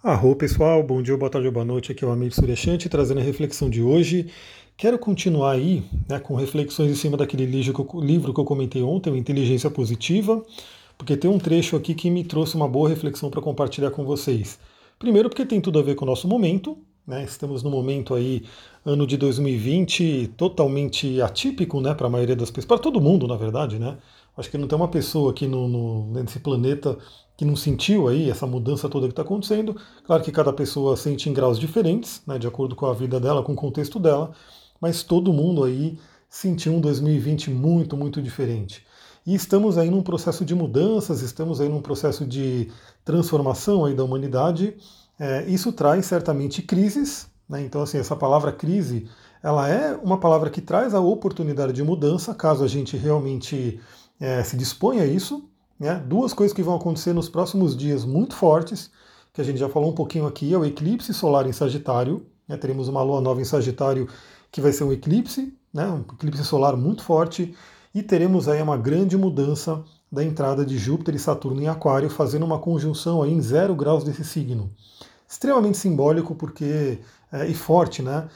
Arro pessoal, bom dia, boa tarde, boa noite. Aqui é o Amir Suryashanti trazendo a reflexão de hoje. Quero continuar aí né, com reflexões em cima daquele livro que eu comentei ontem, Inteligência Positiva, porque tem um trecho aqui que me trouxe uma boa reflexão para compartilhar com vocês. Primeiro, porque tem tudo a ver com o nosso momento, né? Estamos no momento aí, ano de 2020, totalmente atípico né, para a maioria das pessoas, para todo mundo, na verdade, né? Acho que não tem uma pessoa aqui no, no, nesse planeta que não sentiu aí essa mudança toda que está acontecendo. Claro que cada pessoa sente em graus diferentes, né, de acordo com a vida dela, com o contexto dela, mas todo mundo aí sentiu um 2020 muito, muito diferente. E estamos aí num processo de mudanças, estamos aí num processo de transformação aí da humanidade. É, isso traz certamente crises, né? então assim essa palavra crise, ela é uma palavra que traz a oportunidade de mudança, caso a gente realmente é, se dispõe a isso. Né? Duas coisas que vão acontecer nos próximos dias muito fortes, que a gente já falou um pouquinho aqui, é o eclipse solar em Sagitário. Né? Teremos uma lua nova em Sagitário que vai ser um eclipse, né? um eclipse solar muito forte, e teremos aí uma grande mudança da entrada de Júpiter e Saturno em Aquário, fazendo uma conjunção aí em zero graus desse signo. Extremamente simbólico porque é, e forte, né?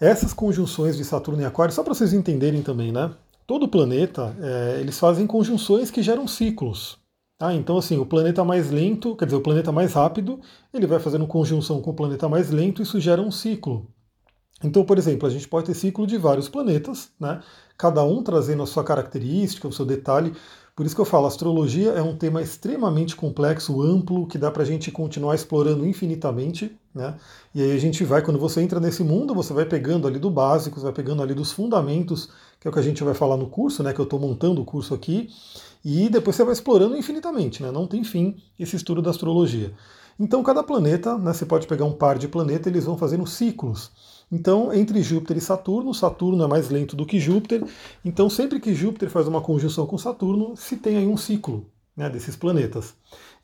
Essas conjunções de Saturno e Aquário, só para vocês entenderem também, né? Todo planeta, é, eles fazem conjunções que geram ciclos. Ah, então assim, o planeta mais lento, quer dizer, o planeta mais rápido, ele vai fazendo conjunção com o planeta mais lento, isso gera um ciclo. Então, por exemplo, a gente pode ter ciclo de vários planetas, né? cada um trazendo a sua característica, o seu detalhe. Por isso que eu falo, astrologia é um tema extremamente complexo, amplo, que dá para a gente continuar explorando infinitamente. Né? E aí a gente vai, quando você entra nesse mundo, você vai pegando ali do básico, você vai pegando ali dos fundamentos, que é o que a gente vai falar no curso, né? que eu estou montando o curso aqui, e depois você vai explorando infinitamente, né? não tem fim esse estudo da astrologia. Então cada planeta, né, você pode pegar um par de planetas, eles vão fazendo ciclos. Então, entre Júpiter e Saturno, Saturno é mais lento do que Júpiter. Então, sempre que Júpiter faz uma conjunção com Saturno, se tem aí um ciclo né, desses planetas.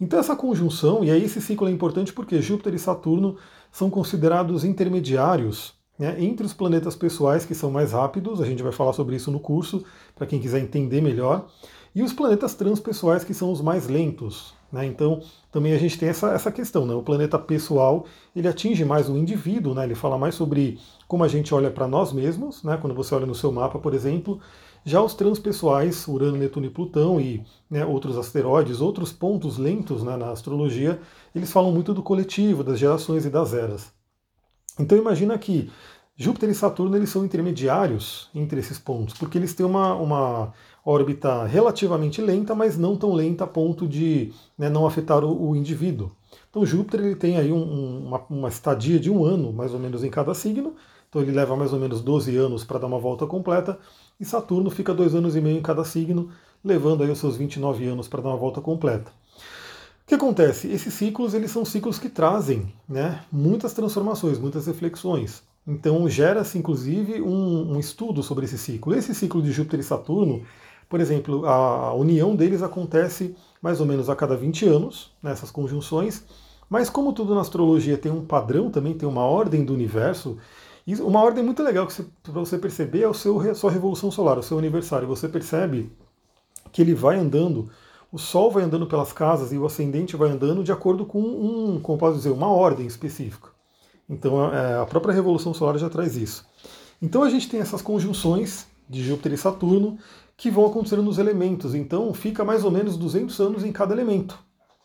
Então, essa conjunção, e aí esse ciclo é importante porque Júpiter e Saturno são considerados intermediários né, entre os planetas pessoais, que são mais rápidos, a gente vai falar sobre isso no curso, para quem quiser entender melhor, e os planetas transpessoais, que são os mais lentos. Né? Então, também a gente tem essa, essa questão, né? o planeta pessoal ele atinge mais o indivíduo, né? ele fala mais sobre como a gente olha para nós mesmos, né? quando você olha no seu mapa, por exemplo, já os transpessoais, Urano, Netuno e Plutão e né, outros asteroides, outros pontos lentos né, na astrologia, eles falam muito do coletivo, das gerações e das eras. Então imagina que Júpiter e Saturno eles são intermediários entre esses pontos, porque eles têm uma, uma órbita relativamente lenta, mas não tão lenta a ponto de né, não afetar o, o, indivíduo. Então Júpiter ele tem aí um, uma, uma estadia de um ano, mais ou menos, em cada signo, então ele leva mais ou menos 12 anos para dar uma volta completa, e Saturno fica dois anos e meio em cada signo, levando aí os seus 29 anos para dar uma volta completa. Que acontece? Esses ciclos eles são ciclos que trazem né, muitas transformações, muitas reflexões. Então gera-se inclusive um, um, estudo sobre esse ciclo. Esse ciclo de Júpiter e Saturno por exemplo, a união deles acontece mais ou menos a cada 20 anos, nessas conjunções, mas como tudo na astrologia tem um padrão também, tem uma ordem do universo, uma ordem muito legal que para você perceber é o seu, sua revolução solar, o seu aniversário. Você percebe que ele vai andando, o Sol vai andando pelas casas e o ascendente vai andando de acordo com um, como posso dizer, uma ordem específica. Então é, a própria revolução solar já traz isso. Então a gente tem essas conjunções de Júpiter e Saturno que vão acontecendo nos elementos. Então fica mais ou menos 200 anos em cada elemento.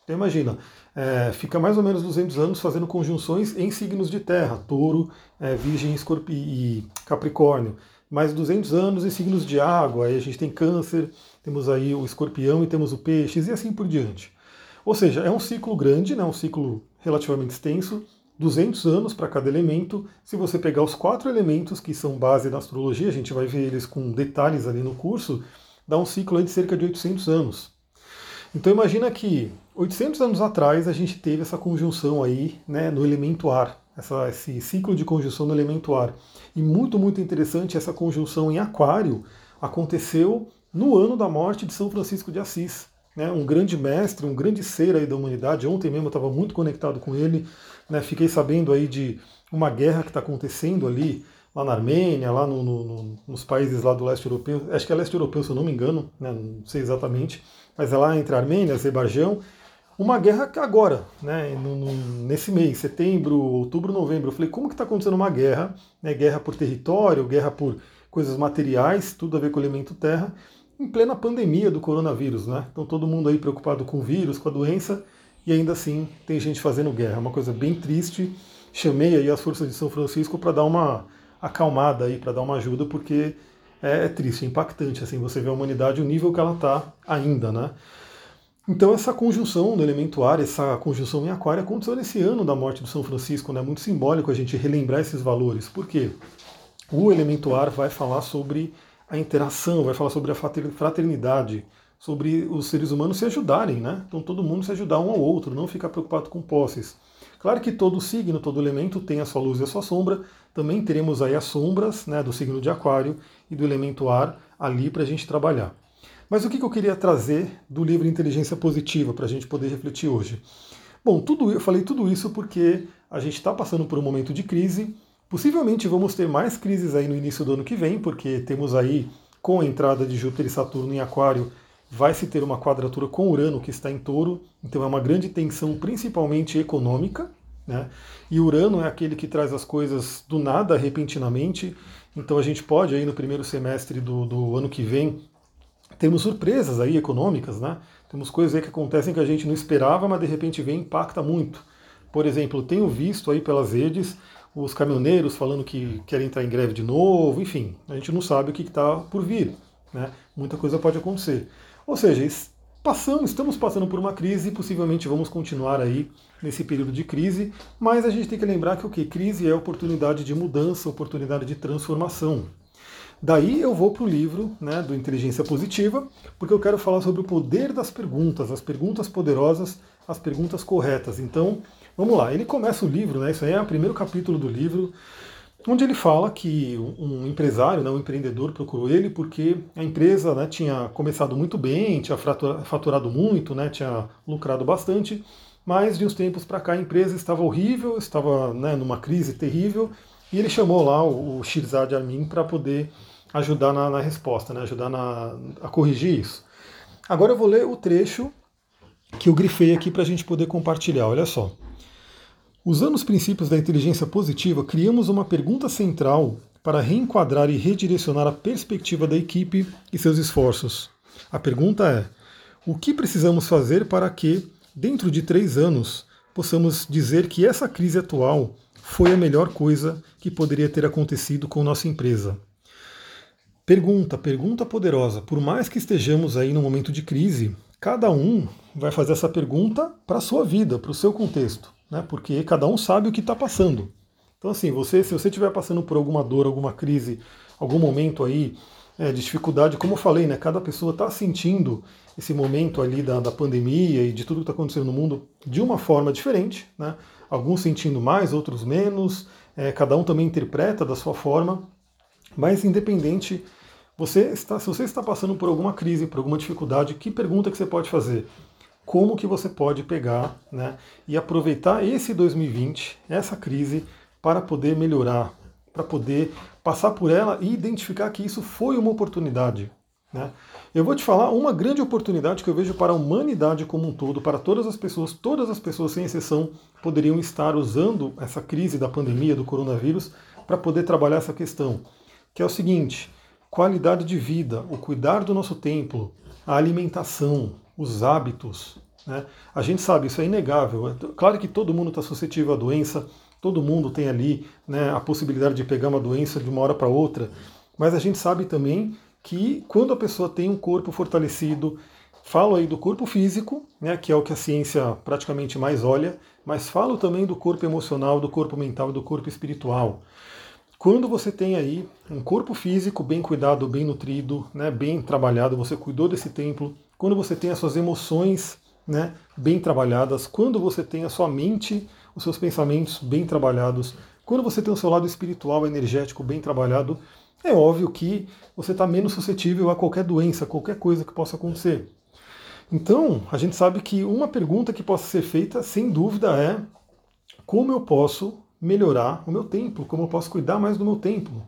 Então imagina, é, fica mais ou menos 200 anos fazendo conjunções em signos de terra, touro, é, virgem Escorpi e capricórnio. Mais 200 anos em signos de água, aí a gente tem câncer, temos aí o escorpião e temos o peixes e assim por diante. Ou seja, é um ciclo grande, né, um ciclo relativamente extenso, 200 anos para cada elemento. Se você pegar os quatro elementos que são base da astrologia, a gente vai ver eles com detalhes ali no curso, dá um ciclo de cerca de 800 anos. Então imagina que 800 anos atrás a gente teve essa conjunção aí né, no elemento ar, essa, esse ciclo de conjunção no elemento ar. E muito, muito interessante, essa conjunção em aquário aconteceu no ano da morte de São Francisco de Assis. Né, um grande mestre, um grande ser aí da humanidade. Ontem mesmo eu estava muito conectado com ele. Né, fiquei sabendo aí de uma guerra que está acontecendo ali, lá na Armênia, lá no, no, nos países lá do leste europeu, acho que é leste europeu se eu não me engano, né, não sei exatamente, mas é lá entre Armênia e Azerbaijão. uma guerra agora, né, no, nesse mês, setembro, outubro, novembro. Eu falei, como que está acontecendo uma guerra? Né, guerra por território, guerra por coisas materiais, tudo a ver com o elemento terra, em plena pandemia do coronavírus, né? Então todo mundo aí preocupado com o vírus, com a doença, e ainda assim tem gente fazendo guerra. Uma coisa bem triste. Chamei aí as forças de São Francisco para dar uma acalmada aí, para dar uma ajuda, porque é, é triste, é impactante assim você vê a humanidade o nível que ela está ainda, né? Então essa conjunção do elemento ar, essa conjunção em aquário aconteceu nesse ano da morte do São Francisco, né? Muito simbólico a gente relembrar esses valores. Por quê? O elemento ar vai falar sobre a interação, vai falar sobre a fraternidade, sobre os seres humanos se ajudarem, né? Então todo mundo se ajudar um ao outro, não ficar preocupado com posses. Claro que todo signo, todo elemento tem a sua luz e a sua sombra. Também teremos aí as sombras né, do signo de aquário e do elemento ar ali para a gente trabalhar. Mas o que, eu queria trazer do livro Inteligência Positiva para a gente poder refletir hoje? Bom, tudo, eu falei tudo isso porque a gente está passando por um momento de crise. Possivelmente vamos ter mais crises aí no início do ano que vem, porque temos aí, com a entrada de Júpiter e Saturno em Aquário, vai se ter uma quadratura com Urano que está em touro, então é uma grande tensão, principalmente econômica. Né? E Urano é aquele que traz as coisas do nada, repentinamente. Então a gente pode aí no primeiro semestre do, do ano que vem temos surpresas aí econômicas, né? Temos coisas aí que acontecem que a gente não esperava, mas de repente vem e impacta muito. Por exemplo, tenho visto aí pelas redes os caminhoneiros falando que querem entrar em greve de novo, enfim, a gente não sabe o que está por vir, né? Muita coisa pode acontecer. Ou seja, passamos, estamos passando por uma crise e possivelmente vamos continuar aí nesse período de crise, mas a gente tem que lembrar que o que crise é oportunidade de mudança, oportunidade de transformação. Daí eu vou para o livro né, do Inteligência Positiva, porque eu quero falar sobre o poder das perguntas, as perguntas poderosas, as perguntas corretas. Então, vamos lá. Ele começa o livro, né, isso aí é o primeiro capítulo do livro, onde ele fala que um empresário, né, um empreendedor procurou ele porque a empresa né, tinha começado muito bem, tinha faturado muito, né, tinha lucrado bastante, mas de uns tempos para cá a empresa estava horrível, estava né, numa crise terrível, e ele chamou lá o, o Shirzad Amin para poder ajudar na, na resposta, né, ajudar na, a corrigir isso. Agora eu vou ler o trecho que eu grifei aqui para a gente poder compartilhar. Olha só. Usando os princípios da inteligência positiva, criamos uma pergunta central para reenquadrar e redirecionar a perspectiva da equipe e seus esforços. A pergunta é: o que precisamos fazer para que, dentro de três anos, possamos dizer que essa crise atual foi a melhor coisa que poderia ter acontecido com nossa empresa? Pergunta, pergunta poderosa. Por mais que estejamos aí num momento de crise, cada um vai fazer essa pergunta para a sua vida, para o seu contexto, né? Porque cada um sabe o que está passando. Então, assim, você, se você estiver passando por alguma dor, alguma crise, algum momento aí é, de dificuldade, como eu falei, né? Cada pessoa está sentindo esse momento ali da, da pandemia e de tudo que está acontecendo no mundo de uma forma diferente, né? Alguns sentindo mais, outros menos. É, cada um também interpreta da sua forma. Mas independente você está, se você está passando por alguma crise, por alguma dificuldade, que pergunta que você pode fazer? Como que você pode pegar né, e aproveitar esse 2020, essa crise, para poder melhorar, para poder passar por ela e identificar que isso foi uma oportunidade. Né? Eu vou te falar uma grande oportunidade que eu vejo para a humanidade como um todo, para todas as pessoas, todas as pessoas sem exceção poderiam estar usando essa crise da pandemia, do coronavírus, para poder trabalhar essa questão, que é o seguinte: qualidade de vida, o cuidar do nosso templo, a alimentação, os hábitos. Né? A gente sabe, isso é inegável. Claro que todo mundo está suscetível à doença, todo mundo tem ali né, a possibilidade de pegar uma doença de uma hora para outra, mas a gente sabe também que quando a pessoa tem um corpo fortalecido, falo aí do corpo físico, né, que é o que a ciência praticamente mais olha, mas falo também do corpo emocional, do corpo mental e do corpo espiritual. Quando você tem aí um corpo físico bem cuidado, bem nutrido, né, bem trabalhado, você cuidou desse templo, quando você tem as suas emoções né, bem trabalhadas, quando você tem a sua mente, os seus pensamentos bem trabalhados, quando você tem o seu lado espiritual, energético bem trabalhado, é óbvio que você está menos suscetível a qualquer doença, qualquer coisa que possa acontecer. Então, a gente sabe que uma pergunta que possa ser feita, sem dúvida, é como eu posso melhorar o meu templo, como eu posso cuidar mais do meu templo.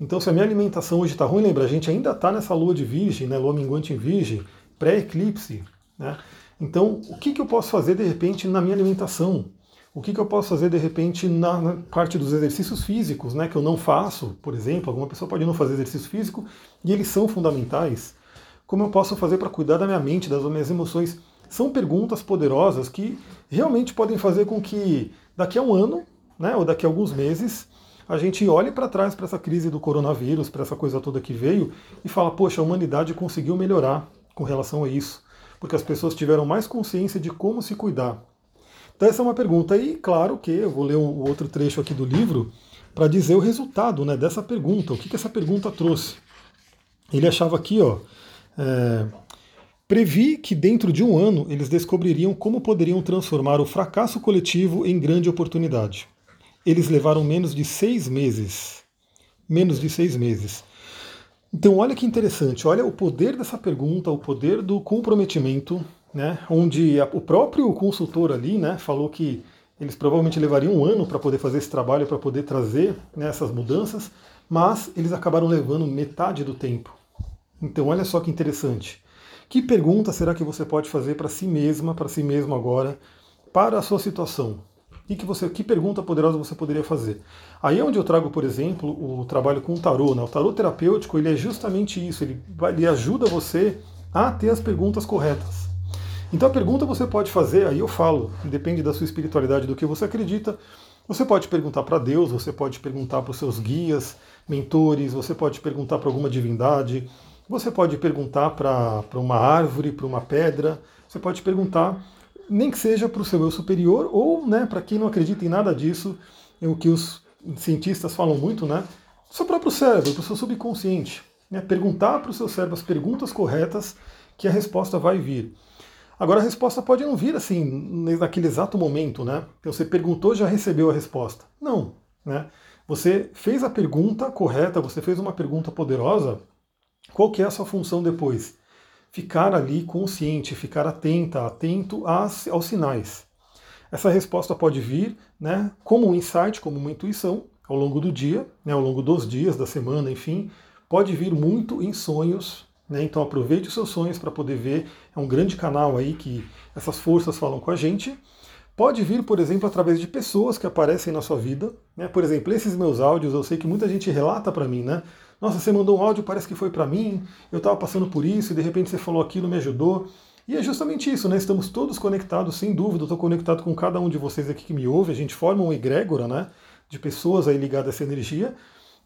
Então, se a minha alimentação hoje está ruim, lembra, a gente ainda está nessa lua de virgem, né, lua minguante em virgem, pré-eclipse. Né? Então, o que, que eu posso fazer de repente na minha alimentação? O que, que eu posso fazer de repente na, na, parte dos exercícios físicos, né, que eu não faço, por exemplo, alguma pessoa pode não fazer exercício físico e eles são fundamentais. Como eu posso fazer para cuidar da minha mente, das minhas emoções? São perguntas poderosas que realmente podem fazer com que daqui a um ano, né, ou daqui a alguns meses, a gente olhe para trás para essa crise do coronavírus, para essa coisa toda que veio e fala, poxa, a humanidade conseguiu melhorar com relação a isso, porque as pessoas tiveram mais consciência de como se cuidar. Então essa é uma pergunta. E claro que eu vou ler o outro trecho aqui do livro para dizer o resultado né, dessa pergunta. O que, que essa pergunta trouxe? Ele achava aqui, ó. É, previ que dentro de um ano eles descobririam como poderiam transformar o fracasso coletivo em grande oportunidade. Eles levaram menos de seis meses. Menos de seis meses. Então, olha que interessante, olha o poder dessa pergunta, o poder do comprometimento né, onde a, o próprio consultor ali né, falou que eles provavelmente levariam um ano para poder fazer esse trabalho, para poder trazer né, essas mudanças, mas eles acabaram levando metade do tempo. Então, olha só que interessante. Que pergunta será que você pode fazer para si mesma, para si mesmo agora, para a sua situação? E que, você, que pergunta poderosa você poderia fazer? Aí é onde eu trago, por exemplo, o trabalho com o tarô. Né? O tarô terapêutico ele é justamente isso, ele, ele ajuda você a ter as perguntas corretas. Então a pergunta você pode fazer, aí eu falo, depende da sua espiritualidade, do que você acredita. Você pode perguntar para Deus, você pode perguntar para os seus guias, mentores, você pode perguntar para alguma divindade, você pode perguntar para uma árvore, para uma pedra, você pode perguntar, nem que seja para o seu eu superior ou né, para quem não acredita em nada disso, é o que os cientistas falam muito, né? Seu próprio cérebro, para o seu subconsciente. Né, perguntar para o seu cérebro as perguntas corretas que a resposta vai vir. Agora a resposta pode não vir assim, naquele exato momento, né? Então você perguntou já recebeu a resposta. Não, né? Você fez a pergunta correta, você fez uma pergunta poderosa. Qual que é a sua função depois? Ficar ali consciente, ficar atenta, atento às, aos sinais. Essa resposta pode vir, né, como um insight, como uma intuição, ao longo do dia, né, ao longo dos dias, da semana, enfim, pode vir muito em sonhos, né? Então aproveite os seus sonhos para poder ver. É um grande canal aí que essas forças falam com a gente. Pode vir, por exemplo, através de pessoas que aparecem na sua vida. Né? Por exemplo, esses meus áudios, eu sei que muita gente relata para mim, né? Nossa, você mandou um áudio, parece que foi para mim, eu estava passando por isso e de repente você falou aquilo, me ajudou. E é justamente isso, né? Estamos todos conectados, sem dúvida. Eu estou conectado com cada um de vocês aqui que me ouve. A gente forma uma egrégora, né? De pessoas aí ligadas a essa energia.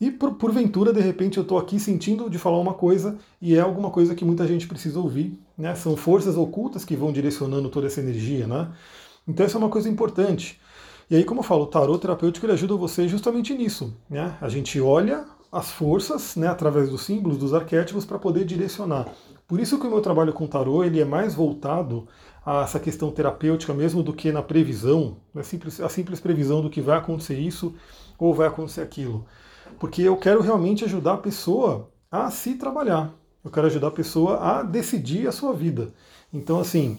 E por, porventura, de repente, eu estou aqui sentindo de falar uma coisa e é alguma coisa que muita gente precisa ouvir. Né? São forças ocultas que vão direcionando toda essa energia. Né? Então, isso é uma coisa importante. E aí, como eu falo, o tarot terapêutico ele ajuda você justamente nisso. Né? A gente olha as forças né, através dos símbolos, dos arquétipos, para poder direcionar. Por isso que o meu trabalho com tarot ele é mais voltado a essa questão terapêutica mesmo do que na previsão, a simples, a simples previsão do que vai acontecer isso ou vai acontecer aquilo porque eu quero realmente ajudar a pessoa a se trabalhar. Eu quero ajudar a pessoa a decidir a sua vida. Então, assim,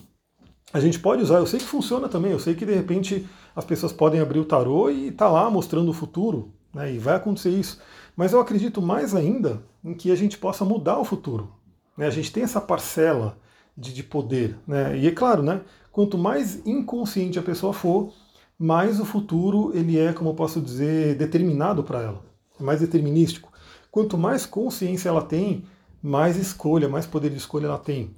a gente pode usar, eu sei que funciona também, eu sei que de repente as pessoas podem abrir o tarô e tá lá mostrando o futuro, né, e vai acontecer isso. Mas eu acredito mais ainda em que a gente possa mudar o futuro. Né? A gente tem essa parcela de, de poder. Né? E é claro, né, quanto mais inconsciente a pessoa for, mais o futuro ele é, como eu posso dizer, determinado para ela é mais determinístico. Quanto mais consciência ela tem, mais escolha, mais poder de escolha ela tem.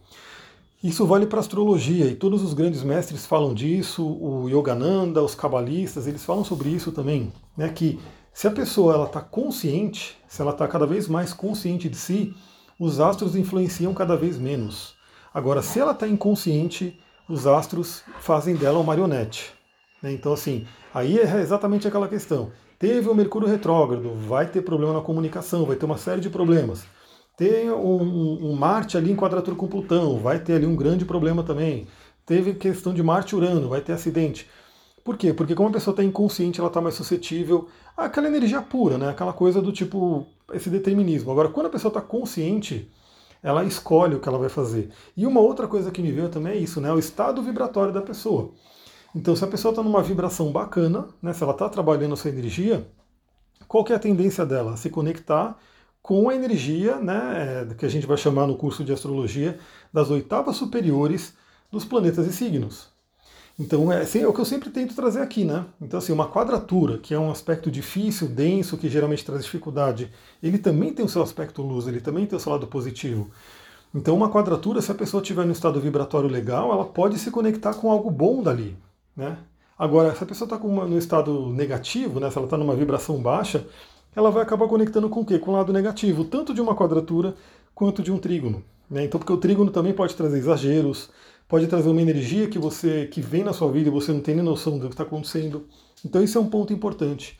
Isso vale para astrologia e todos os grandes mestres falam disso, o Yogananda, os cabalistas, eles falam sobre isso também, né, que se a pessoa ela está consciente, se ela está cada vez mais consciente de si, os astros influenciam cada vez menos. Agora, se ela está inconsciente, os astros fazem dela uma marionete. Né? Então, assim, aí é exatamente aquela questão. Teve o Mercúrio retrógrado, vai ter problema na comunicação, vai ter uma série de problemas. Tem um, um Marte ali em quadratura com Plutão, vai ter ali um grande problema também. Teve questão de Marte e Urano, vai ter acidente. Por quê? Porque como a pessoa está inconsciente, ela está mais suscetível àquela energia pura, né? aquela coisa do tipo, esse determinismo. Agora, quando a pessoa está consciente, ela escolhe o que ela vai fazer. E uma outra coisa que me veio também é isso, né? o estado vibratório da pessoa. Então, se a pessoa está numa vibração bacana, né, se ela está trabalhando a sua energia, qual que é a tendência dela? Se conectar com a energia, né, é, que a gente vai chamar no curso de astrologia, das oitavas superiores dos planetas e signos. Então é, é, o que eu sempre tento trazer aqui, né? Então, assim, uma quadratura, que é um aspecto difícil, denso, que geralmente traz dificuldade, ele também tem o seu aspecto luz, ele também tem o seu lado positivo. Então, uma quadratura, se a pessoa estiver no estado vibratório legal, ela pode se conectar com algo bom dali, né? Agora, se a pessoa está no estado negativo, né, se ela está numa vibração baixa, ela vai acabar conectando com o quê? Com o lado negativo, tanto de uma quadratura quanto de um trígono. Né? Então, porque o trígono também pode trazer exageros, pode trazer uma energia que você que vem na sua vida e você não tem nem noção do que está acontecendo. Então, isso é um ponto importante.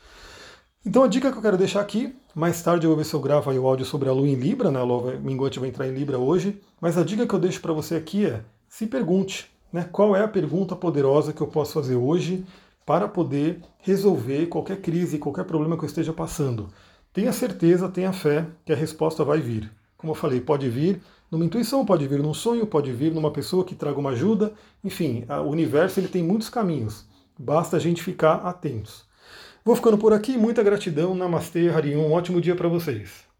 Então, a dica que eu quero deixar aqui, mais tarde eu vou ver se eu gravo aí o áudio sobre a lua em Libra, né? A lua minguante vai entrar em Libra hoje, mas a dica que eu deixo para você aqui é: se pergunte, né? Qual é a pergunta poderosa que eu posso fazer hoje para poder resolver qualquer crise, qualquer problema que eu esteja passando? Tenha certeza, tenha fé que a resposta vai vir. Como eu falei, pode vir numa intuição, pode vir num sonho, pode vir numa pessoa que traga uma ajuda. Enfim, o universo ele tem muitos caminhos. Basta a gente ficar atentos. Vou ficando por aqui. Muita gratidão. Namastê, Harion. Um ótimo dia para vocês.